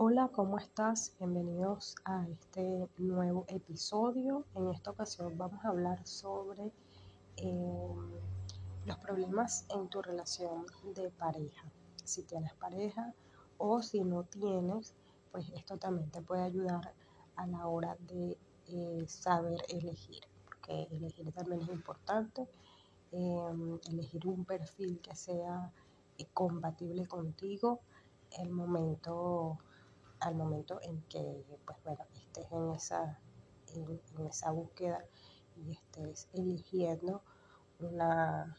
Hola, ¿cómo estás? Bienvenidos a este nuevo episodio. En esta ocasión vamos a hablar sobre eh, los problemas en tu relación de pareja. Si tienes pareja o si no tienes, pues esto también te puede ayudar a la hora de eh, saber elegir, porque elegir también es importante. Eh, elegir un perfil que sea compatible contigo el momento al momento en que pues bueno estés en esa en, esa búsqueda y estés eligiendo una,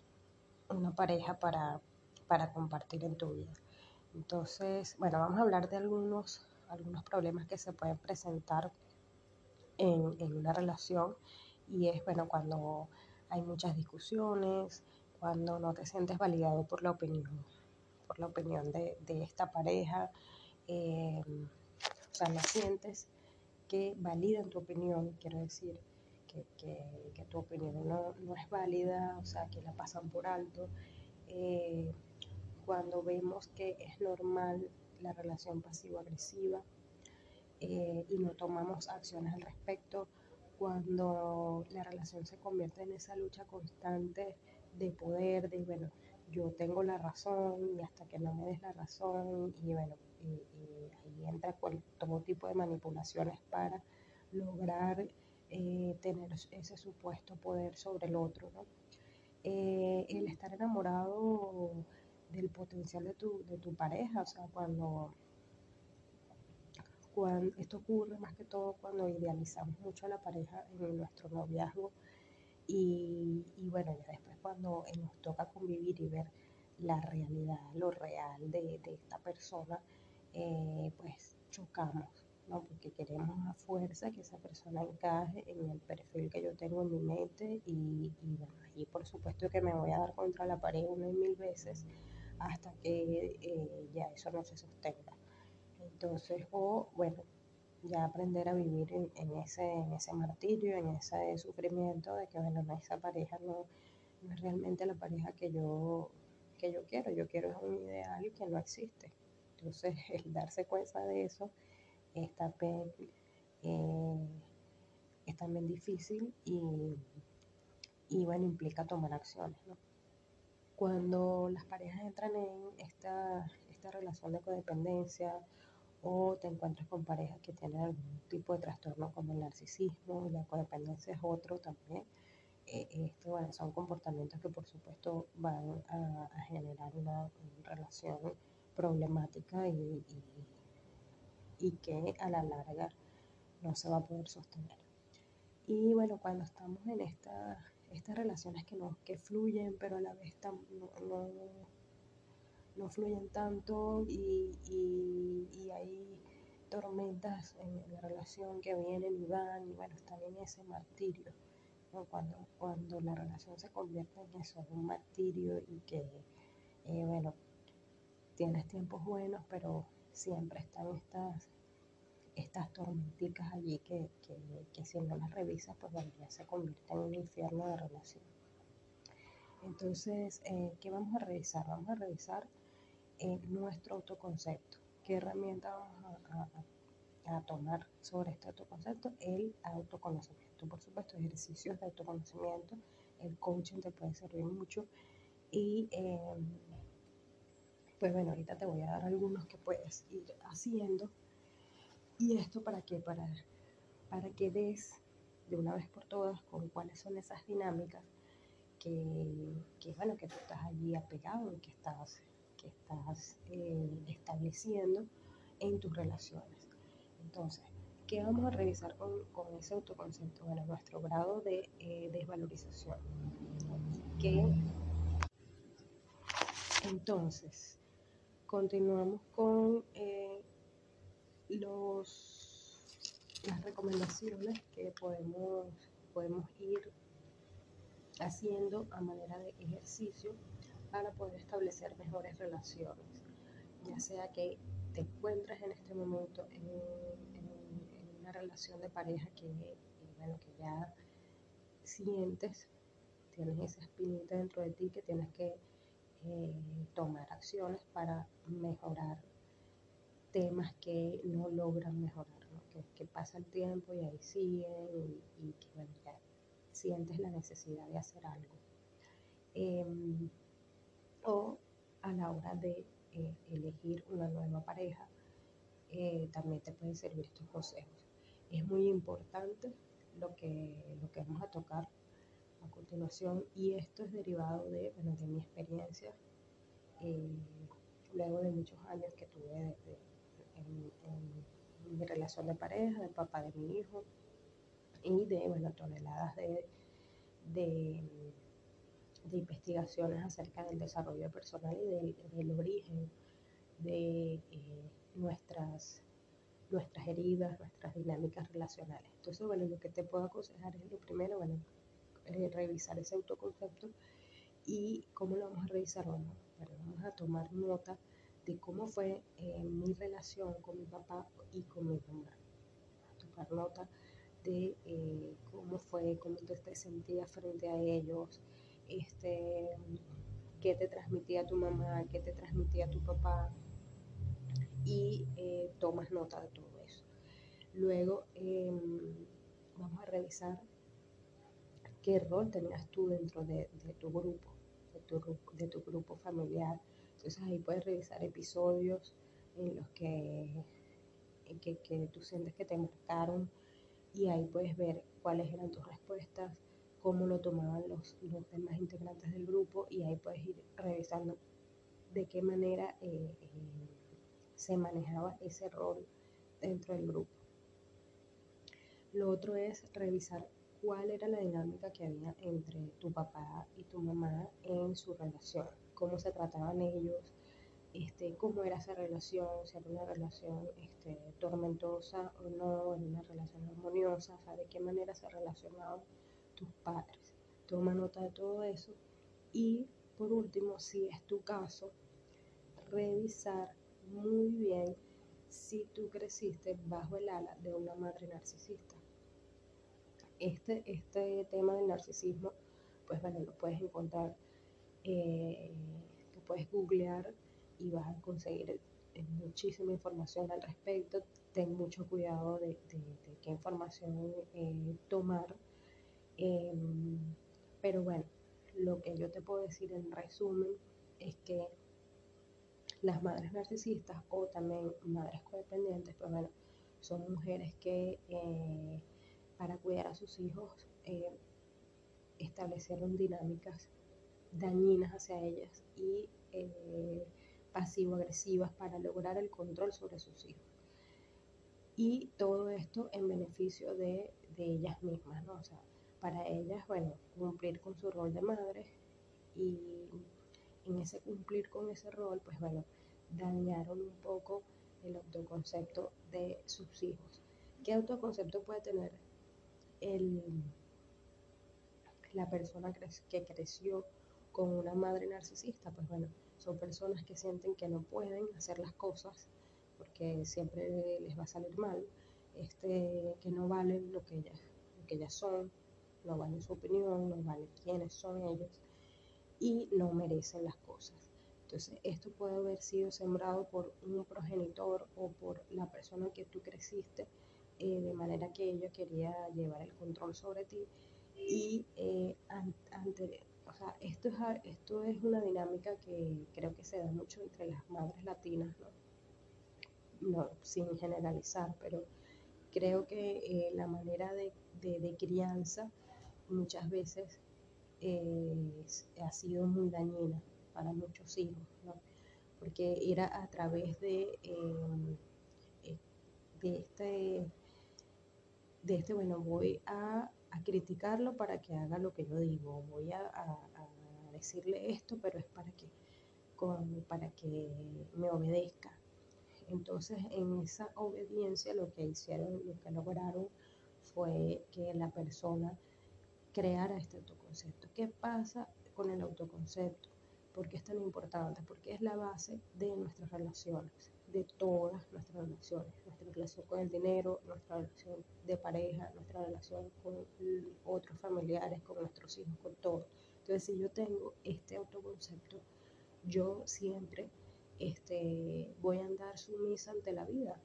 una pareja para, para compartir en tu vida. Entonces bueno vamos a hablar de algunos algunos problemas que se pueden presentar en, en una relación y es bueno cuando hay muchas discusiones cuando no te sientes validado por la opinión por la opinión de, de esta pareja eh, o sea, no sientes que validan tu opinión, quiero decir, que, que, tu opinión no, no, es válida, o sea, que la pasan por alto. Eh, cuando vemos que es normal la relación pasivo-agresiva eh, y no tomamos acciones al respecto, cuando la relación se convierte en esa lucha constante de poder, de, bueno, yo tengo la razón y hasta que no me des la razón y bueno, y, ahí entra todo tipo de manipulaciones para lograr eh, tener ese supuesto poder sobre el otro. ¿no? Eh, el estar enamorado del potencial de tu, de tu pareja, o sea, cuando, cuando esto ocurre más que todo cuando idealizamos mucho a la pareja en nuestro noviazgo y, y bueno, ya después cuando nos toca convivir y ver la realidad, lo real de, de esta persona, eh, pues chocamos, ¿no? Porque queremos a fuerza que esa persona encaje en el perfil que yo tengo en mi mente y, y bueno, ahí por supuesto que me voy a dar contra la pared una y mil veces hasta que eh, ya eso no se sostenga. Entonces, o bueno, ya aprender a vivir en, ese, en ese martirio, en ese sufrimiento de que, bueno, esa pareja no, no es realmente la pareja que yo, que yo quiero, yo quiero un ideal que no existe. Entonces, el darse cuenta de eso es también, eh, es también difícil y, y, bueno, implica tomar acciones. Cuando las parejas entran en esta, esta relación de codependencia o te encuentras con parejas que tienen algún tipo de trastorno como el narcisismo, la codependencia es otro también, eh, esto, bueno, son comportamientos que por supuesto van a, a generar una, una relación problemática y, y, y, que a la larga no se va a poder sostener. Y bueno, cuando estamos en esta, estas relaciones que, no, que fluyen, pero a la vez tam, no, no, no, fluyen tanto y, y, hay tormentas en la relación que vienen y van y bueno, están en ese martirio. Cuando, cuando la relación se convierte en eso, en un martirio y que, eh, bueno, tienes tiempos buenos, pero siempre están estas, estas tormenticas allí que, que, que si no las revisas, pues bueno, ya se convierte en un infierno de relación. Entonces, eh, ¿qué vamos a revisar? Vamos a revisar eh, nuestro autoconcepto. ¿Qué herramienta vamos a, tomar sobre este autoconcepto? El autoconocimiento. Por supuesto, ejercicios de autoconocimiento. El coaching te puede servir mucho. Y eh, pues bueno, ahorita te voy a dar algunos que puedes ir haciendo. ¿Y esto para qué? Para, para que des de una vez por todas con cuáles son esas dinámicas que, que bueno, que tú estás allí apegado y que estás, que estás eh, estableciendo en tus relaciones. Entonces, ¿qué vamos a revisar con, con ese autoconcepto? Bueno, nuestro grado de eh, desvalorización. Que entonces, continuamos con eh, los, las recomendaciones que podemos, podemos ir haciendo a manera de ejercicio para poder establecer mejores relaciones, ya sea que te encuentres en este momento en, en, en una relación de pareja que, bueno, que ya sientes, tienes esa espinita dentro de ti que tienes que eh, tomar acciones para mejorar temas que no logran mejorar, que, pasa el tiempo y ahí siguen y, que bueno, ya sientes la necesidad de hacer algo. Em, o a la hora de eh, elegir una nueva pareja, eh, también te pueden servir estos consejos. Es muy importante lo que, lo que vamos a tocar a continuación y esto es derivado de, bueno, de mi experiencia eh, luego de muchos años que tuve en, mi relación de pareja, del papá de mi hijo y de bueno, toneladas de, de, investigaciones acerca del desarrollo personal y del, origen de eh, nuestras, nuestras heridas, nuestras dinámicas relacionales. Entonces, bueno, lo que te puedo aconsejar es lo primero, bueno, eh, revisar ese autoconcepto y cómo lo vamos a revisar, vamos, vamos a tomar nota de cómo fue eh, mi relación con mi papá y con mi mamá. Tomar nota de eh, cómo fue, cómo te sentías frente a ellos, este, qué te transmitía tu mamá, qué te transmitía tu papá y eh, tomas nota de todo eso. Luego em, vamos a revisar qué rol tenías tú dentro de, tu grupo, de tu, de tu grupo familiar. Entonces ahí puedes revisar episodios en los que, que, que tú sientes que te marcaron y ahí puedes ver cuáles eran tus respuestas, cómo lo tomaban los, los demás integrantes del grupo y ahí puedes ir revisando de qué manera eh, eh, se manejaba ese rol dentro del grupo. Lo otro es revisar cuál era la dinámica que había entre tu papá y tu mamá en su relación, cómo se trataban ellos, este, cómo era esa relación, si era una relación este, tormentosa o no, era una relación armoniosa, o sea, de qué manera se relacionaban tus padres. Toma nota de todo eso y por último, si es tu caso, revisar muy bien si tú creciste bajo el ala de una madre narcisista. Este, este tema del narcisismo, pues bueno, lo puedes encontrar, eh, lo puedes googlear y vas a conseguir eh, muchísima información al respecto. Ten mucho cuidado de, qué información eh, tomar. Em, pero bueno, lo que yo te puedo decir en resumen es que las madres narcisistas o también madres codependientes, pues bueno, son mujeres que eh, para cuidar a sus hijos eh, establecieron dinámicas dañinas hacia ellas y eh, pasivo-agresivas para lograr el control sobre sus hijos. Y todo esto en beneficio de, de ellas mismas, ¿no? O sea, para ellas, bueno, cumplir con su rol de madre y en ese cumplir con ese rol, pues bueno, dañaron un poco el autoconcepto de sus hijos. ¿Qué autoconcepto puede tener el, la persona que creció con una madre narcisista? Pues bueno, son personas que sienten que no pueden hacer las cosas porque siempre les va a salir mal, este, que no valen lo que ellas, lo que ellas son, no valen su opinión, no valen quiénes son ellos y no merecen las cosas. Entonces, esto puede haber sido sembrado por un progenitor o por la persona que tú creciste, eh, de manera que ella quería llevar el control sobre ti. Y eh, ante, o sea, esto es, esto es una dinámica que creo que se da mucho entre las madres latinas, ¿no? no sin generalizar, pero creo que eh, la manera de, de crianza muchas veces eh, ha sido muy dañina para muchos hijos, ¿no? porque era a través de, em, eh, de, este, de este, bueno, voy a, a, criticarlo para que haga lo que yo digo, voy a, a, decirle esto, pero es para que, con, para que me obedezca. Entonces, en esa obediencia lo que hicieron, lo que lograron fue que la persona creara este autoconcepto. ¿Qué pasa con el autoconcepto? ¿Por qué es tan importante? Porque es la base de nuestras relaciones, de todas nuestras relaciones. Nuestra relación con el dinero, nuestra relación de pareja, nuestra relación con otros familiares, con nuestros hijos, con todo. Entonces, si yo tengo este autoconcepto, yo siempre este, voy a andar sumisa ante la vida.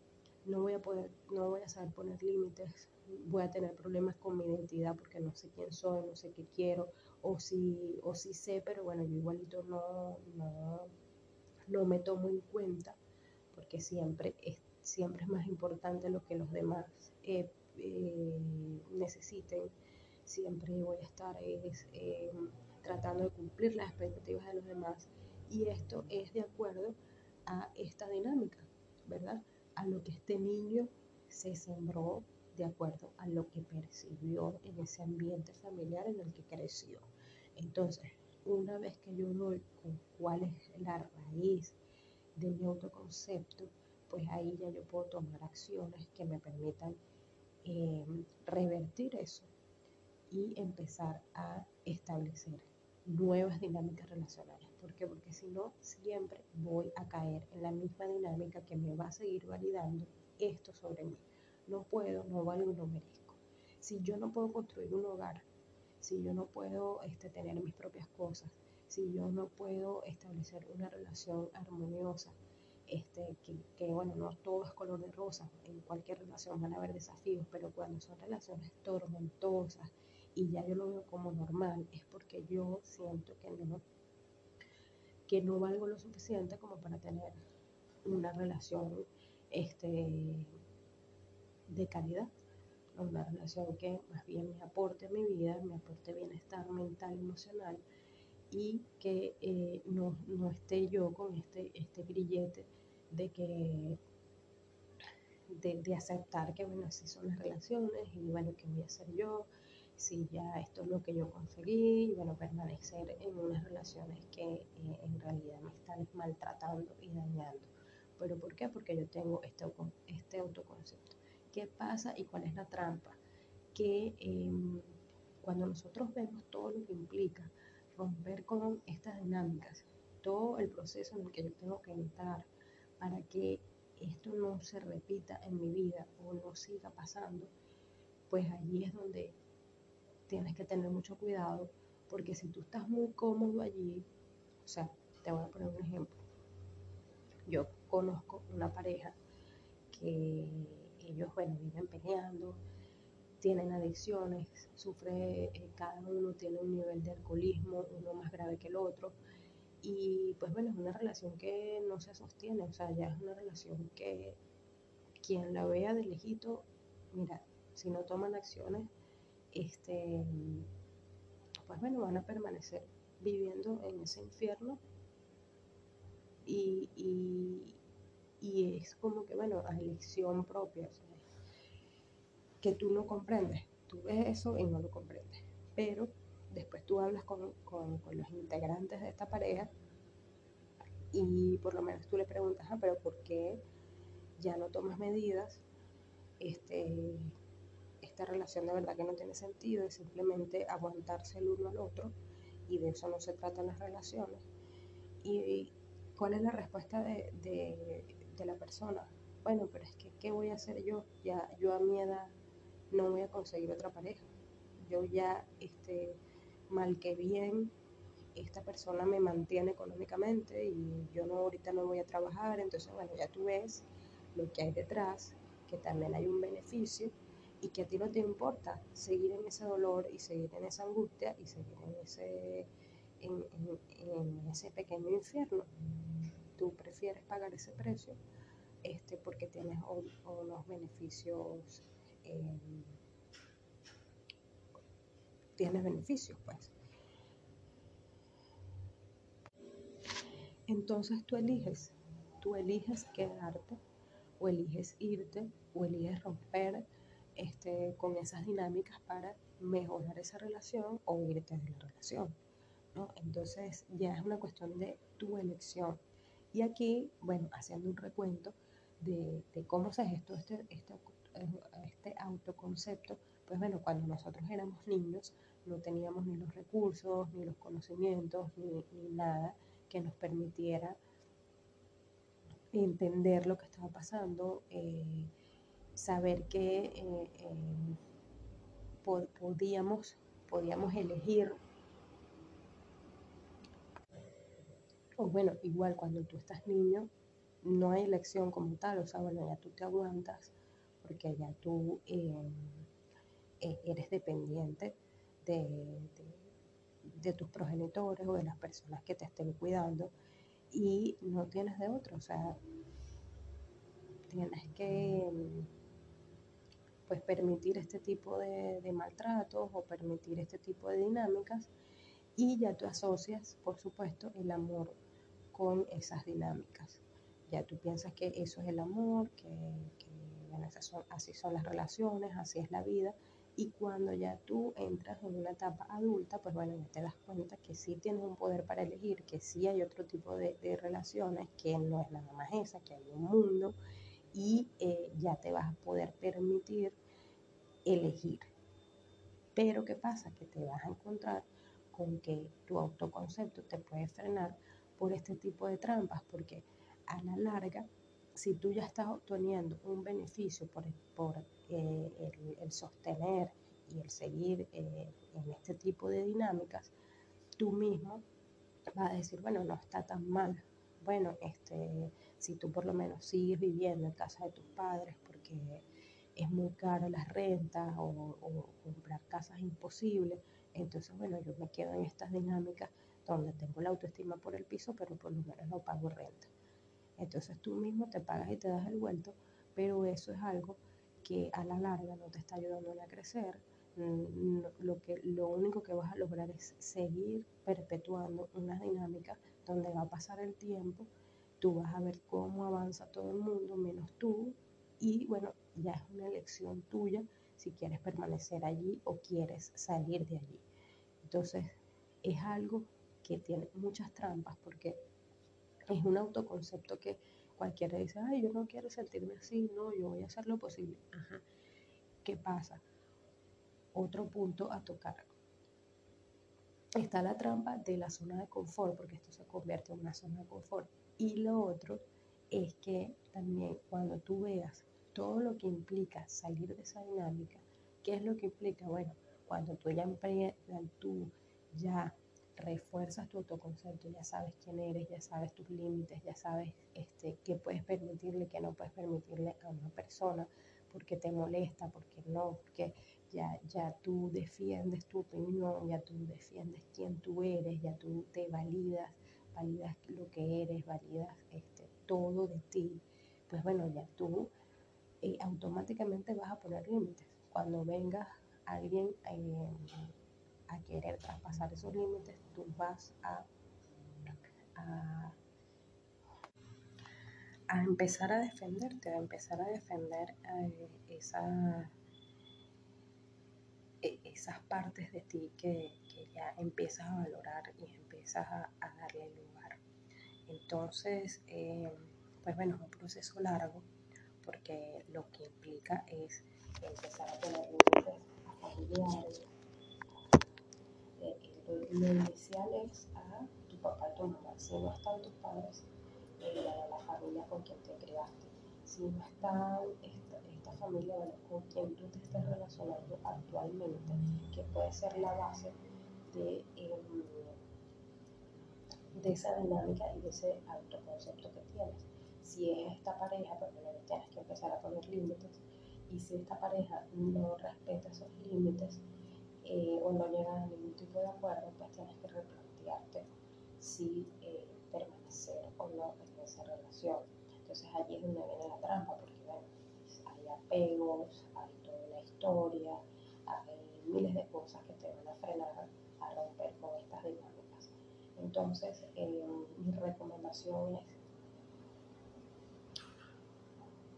No voy a poder, no voy a saber poner límites, voy a tener problemas con mi identidad porque no sé quién soy, no sé qué quiero, o si, o si sé, pero bueno, yo igualito no, no, no me tomo en cuenta, porque siempre es, siempre es más importante lo que los demás eh, eh, necesiten. Siempre voy a estar eh, tratando de cumplir las expectativas de los demás y esto es de acuerdo a esta dinámica, ¿verdad? A lo que este niño se sembró de acuerdo a lo que percibió en ese ambiente familiar en el que creció. Entonces, una vez que yo doy con cuál es la raíz de mi autoconcepto, pues ahí ya yo puedo tomar acciones que me permitan eh, revertir eso y empezar a establecer nuevas dinámicas relacionales. ¿Por qué? Porque si no, siempre voy a caer en la misma dinámica que me va a seguir validando esto sobre mí. No puedo, no valgo, no merezco. Si yo no puedo construir un hogar, si yo no puedo este, tener mis propias cosas, si yo no puedo establecer una relación armoniosa, este, que, que, bueno, no todo es color de rosa, en cualquier relación van a haber desafíos, pero cuando son relaciones tormentosas, y ya yo lo veo como normal, es porque yo siento que no, que no valgo lo suficiente como para tener una relación este, de calidad, una relación que más bien me aporte a mi vida, me aporte bienestar mental, emocional y que eh, no, no, esté yo con este, este grillete de que de, de, aceptar que bueno así son las relaciones y bueno qué voy a hacer yo si ya esto es lo que yo conseguí, y bueno, permanecer en unas relaciones que eh, en realidad me están maltratando y dañando. ¿Pero por qué? Porque yo tengo este, este autoconcepto. ¿Qué pasa y cuál es la trampa? Que em, cuando nosotros vemos todo lo que implica romper con estas dinámicas, todo el proceso en el que yo tengo que entrar para que esto no se repita en mi vida o no siga pasando, pues allí es donde tienes que tener mucho cuidado porque si tú estás muy cómodo allí, o sea, te voy a poner un ejemplo. Yo conozco una pareja que ellos, bueno, viven peleando, tienen adicciones, sufre, eh, cada uno tiene un nivel de alcoholismo, uno más grave que el otro. Y pues bueno, es una relación que no se sostiene, o sea, ya es una relación que quien la vea de lejito, mira, si no toman acciones, este, pues bueno, van a permanecer viviendo en ese infierno. Y, es como que, bueno, a elección propia, que tú no comprendes, tú ves eso y no lo comprendes, pero después tú hablas con, con, los integrantes de esta pareja y por lo menos tú le preguntas, ah, pero ¿por qué ya no tomas medidas? Este, esta relación de verdad que no tiene sentido, es simplemente aguantarse el uno al otro y de eso no se tratan las relaciones. ¿Y cuál es la respuesta de, de, la persona? Bueno, pero es que, ¿qué voy a hacer yo? Ya, yo a mi edad no voy a conseguir otra pareja. Yo ya, este, mal que bien, esta persona me mantiene económicamente y yo no ahorita no voy a trabajar, entonces bueno, ya tú ves lo que hay detrás, que también hay un beneficio y que a ti no te importa seguir en ese dolor y seguir en esa angustia y seguir en ese, en, ese pequeño infierno. Tú prefieres pagar ese precio este, porque tienes unos beneficios, eh, tienes beneficios pues. Entonces tú eliges, tú eliges quedarte o eliges irte o eliges romper este, con esas dinámicas para mejorar esa relación o irte de la relación. ¿no? Entonces ya es una cuestión de tu elección. Y aquí, bueno, haciendo un recuento de, de cómo se gestó este, este, este, autoconcepto, pues bueno, cuando nosotros éramos niños no teníamos ni los recursos, ni los conocimientos, ni, ni nada que nos permitiera entender lo que estaba pasando. Eh, saber que eh, eh, podíamos, podíamos elegir O bueno, igual cuando tú estás niño, no hay elección como tal, o sea, bueno, ya tú te aguantas porque ya tú eh, eh, eres dependiente de, de, tus progenitores o de las personas que te estén cuidando y no tienes de otro, o sea, tienes que pues permitir este tipo de, de maltratos o permitir este tipo de dinámicas y ya tú asocias, por supuesto, el amor con esas dinámicas. Ya tú piensas que eso es el amor, que, bueno, son, así son las relaciones, así es la vida. Y cuando ya tú entras en una etapa adulta, pues bueno, ya te das cuenta que sí tienes un poder para elegir, que sí hay otro tipo de, de relaciones, que no es nada más esa, que hay un mundo y eh, ya te vas a poder permitir elegir. Pero ¿qué pasa? Que te vas a encontrar con que tu autoconcepto te puede frenar por este tipo de trampas, porque a la larga, si tú ya estás obteniendo un beneficio por, por eh, el, sostener y el seguir eh, en este tipo de dinámicas, tú mismo vas a decir, bueno, no está tan mal. Bueno, este, si tú por lo menos sigues viviendo en casa de tus padres porque es muy caro las rentas o, comprar casas imposible, entonces, bueno, yo me quedo en estas dinámicas donde tengo la autoestima por el piso, pero por lo menos no pago renta. Entonces tú mismo te pagas y te das el vuelto, pero eso es algo que a la larga no te está ayudando a crecer. Mm, lo, que, lo único que vas a lograr es seguir perpetuando una dinámica donde va a pasar el tiempo, tú vas a ver cómo avanza todo el mundo, menos tú, y bueno, ya es una elección tuya si quieres permanecer allí o quieres salir de allí. Entonces, es algo que tiene muchas trampas porque es un autoconcepto que cualquiera dice, ay, yo no quiero sentirme así, no, yo voy a hacer lo posible. Ajá. ¿Qué pasa? Otro punto a tocar. Está la trampa de la zona de confort, porque esto se convierte en una zona de confort. Y lo otro es que también cuando tú veas todo lo que implica salir de esa dinámica, ¿qué es lo que implica? Bueno, cuando tú ya, tú ya refuerzas tu autoconcepto, ya sabes quién eres, ya sabes tus límites, ya sabes este, qué puedes permitirle, qué no puedes permitirle a una persona, porque te molesta, porque no, porque ya, ya tú defiendes tu opinión, ya tú defiendes quién tú eres, ya tú te validas, validas lo que eres, validas este, todo de ti, pues bueno, ya tú eh, automáticamente vas a poner límites. Cuando venga alguien... Eh, a querer traspasar esos límites, tú vas a, a, empezar a defenderte, a empezar a defender eh, esa, esas partes de ti que, ya empiezas a valorar y empiezas a, darle lugar. Entonces, eh, pues bueno, es un proceso largo porque lo que implica es empezar a poner límites familiares, lo inicial es a tu papá y tu mamá. Si no están tus padres, eh, a la familia con quien te creaste. Si no está esta, familia con quien tú te estés relacionando actualmente, que puede ser la base de, em, de esa dinámica y de ese autoconcepto que tienes. Si es esta pareja, pues bueno, tienes que empezar a poner límites. Y si esta pareja no respeta esos límites, eh, o no llegas a ningún tipo de acuerdo, pues tienes que replantearte si eh, permanecer o no en esa relación. Entonces allí es donde viene la trampa, porque apegos, hay toda una historia, hay miles de cosas que te van a frenar a romper con estas dinámicas. Entonces, eh, mi recomendación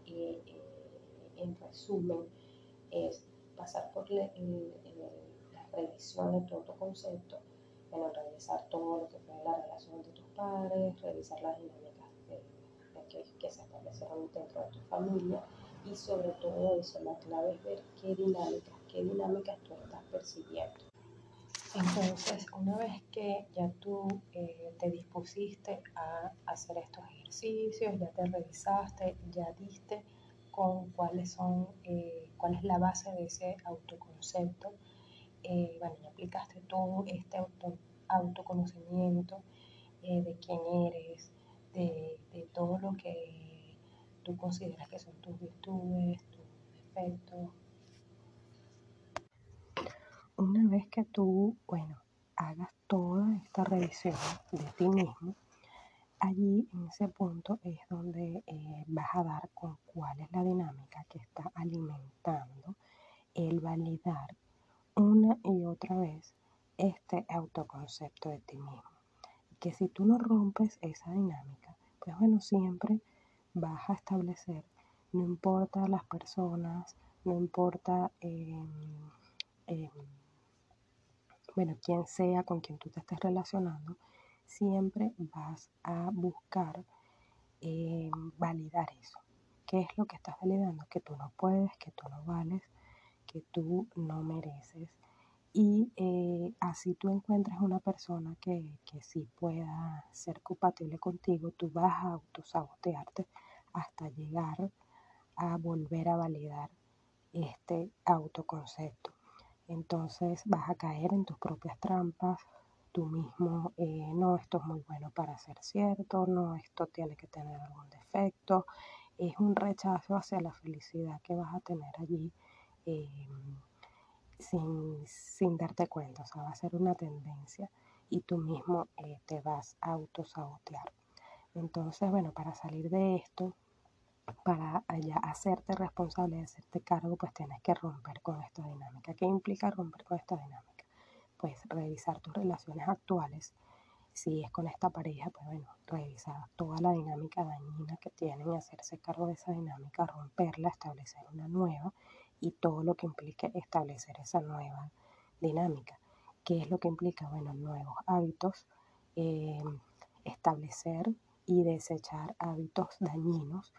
es, en resumen, es pasar por el, revisión de todo tu concepto, bueno, revisar todo lo que fue la relación de tus padres, revisar las dinámicas que, que, se establecieron dentro de tu familia y sobre todo eso, la clave es ver qué dinámicas, qué dinámicas tú estás persiguiendo. Entonces, una vez que ya tú eh, te dispusiste a hacer estos ejercicios, ya te revisaste, ya diste con cuáles son, eh, cuál es la base de ese autoconcepto, eh, bueno, ya aplicaste todo este auto, autoconocimiento, eh, de quién eres, de, de todo lo que tú consideras que son tus virtudes, tus defectos. Una vez que tú, bueno, hagas toda esta revisión de ti mismo, allí en ese punto es donde eh, vas a dar con cuál es la dinámica que está alimentando el validar una y otra vez este autoconcepto de ti mismo. Que si tú no rompes esa dinámica, pues bueno, siempre vas a establecer, no importa las personas, no importa, em, em, bueno, quién sea con quien tú te estés relacionando, siempre vas a buscar eh, validar eso. ¿Qué es lo que estás validando? Que tú no puedes, que tú no vales, que tú no mereces. Y eh, así tú encuentras una persona que, que sí pueda ser compatible contigo, tú vas a autosabotearte hasta llegar a volver a validar este autoconcepto. Entonces vas a caer en tus propias trampas, tú mismo, eh, no, esto es muy bueno para ser cierto, no, esto tiene que tener algún defecto. Es un rechazo hacia la felicidad que vas a tener allí eh, sin, sin, darte cuenta, o sea, va a ser una tendencia y tú mismo eh, te vas a autosabotear. Entonces, bueno, para salir de esto, para ya hacerte responsable, hacerte cargo, pues tienes que romper con esta dinámica. ¿Qué implica romper con esta dinámica? pues revisar tus relaciones actuales. Si es con esta pareja, pues bueno, revisar toda la dinámica dañina que tienen y hacerse cargo de esa dinámica, romperla, establecer una nueva y todo lo que implique establecer esa nueva dinámica. ¿Qué es lo que implica? Bueno, nuevos hábitos, eh, establecer y desechar hábitos dañinos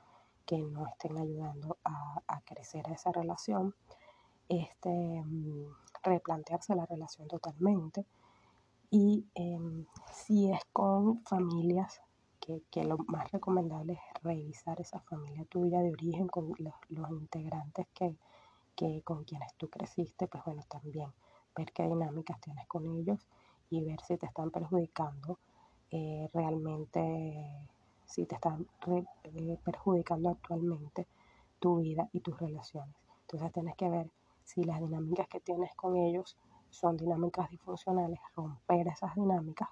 que no estén ayudando a, a crecer esa relación. Este, mm, replantearse la relación totalmente. Y em, si es con familias, que, que, lo más recomendable es revisar esa familia tuya de origen con los, integrantes que, que, con quienes tú creciste, pues bueno, también ver qué dinámicas tienes con ellos y ver si te están perjudicando eh, realmente, si te están eh, perjudicando actualmente tu vida y tus relaciones. Entonces tienes que ver si las dinámicas que tienes con ellos son dinámicas disfuncionales, romper esas dinámicas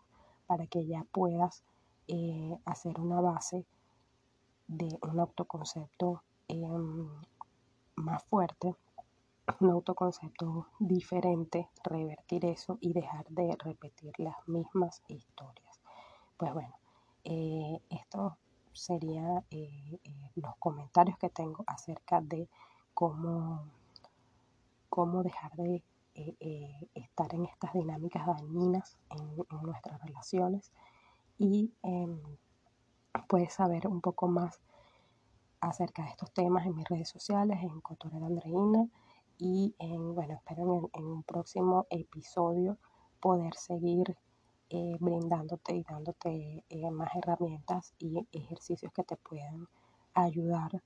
para que ya puedas eh, hacer una base de un autoconcepto em, más fuerte, un autoconcepto diferente, revertir eso y dejar de repetir las mismas historias. Pues bueno, eh, esto serían eh, los comentarios que tengo acerca de cómo cómo dejar de eh, eh, estar en estas dinámicas dañinas en, nuestras relaciones y em, puedes saber un poco más acerca de estos temas en mis redes sociales, en Cotorera Andreina y en, bueno, espero en, un próximo episodio poder seguir eh, brindándote y dándote más herramientas y ejercicios que te puedan ayudar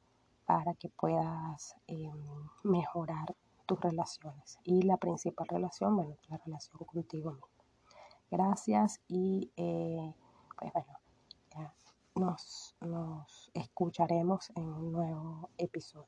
para que puedas em, mejorar tus relaciones. Y la principal relación, bueno, la relación contigo mismo. Gracias y eh, pues bueno, ya nos, nos escucharemos en un nuevo episodio.